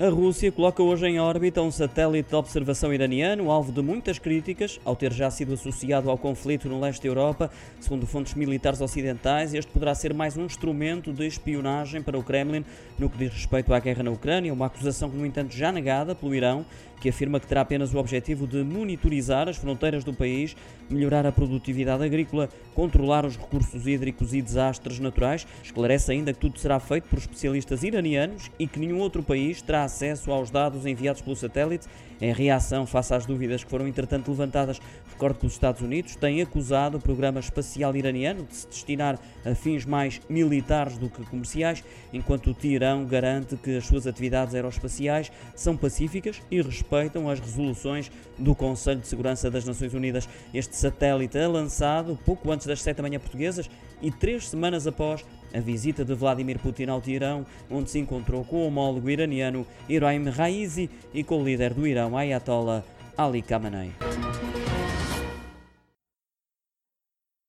A Rússia coloca hoje em órbita um satélite de observação iraniano, alvo de muitas críticas, ao ter já sido associado ao conflito no leste da Europa. Segundo fontes militares ocidentais, este poderá ser mais um instrumento de espionagem para o Kremlin no que diz respeito à guerra na Ucrânia, uma acusação que, no entanto, já negada pelo Irão, que afirma que terá apenas o objetivo de monitorizar as fronteiras do país, melhorar a produtividade agrícola, controlar os recursos hídricos e desastres naturais. Esclarece ainda que tudo será feito por especialistas iranianos e que nenhum outro país terá acesso aos dados enviados pelo satélite em reação face às dúvidas que foram entretanto levantadas. Recordo que os Estados Unidos têm acusado o programa espacial iraniano de se destinar a fins mais militares do que comerciais, enquanto o Teherão garante que as suas atividades aeroespaciais são pacíficas e respeitam as resoluções do Conselho de Segurança das Nações Unidas. Este satélite é lançado pouco antes das 7 da manhã portuguesas e três semanas após a visita de Vladimir Putin ao Teherão, onde se encontrou com o homólogo iraniano Ibrahim Raisi e com o líder do Irão, Ayatollah Ali Khamenei.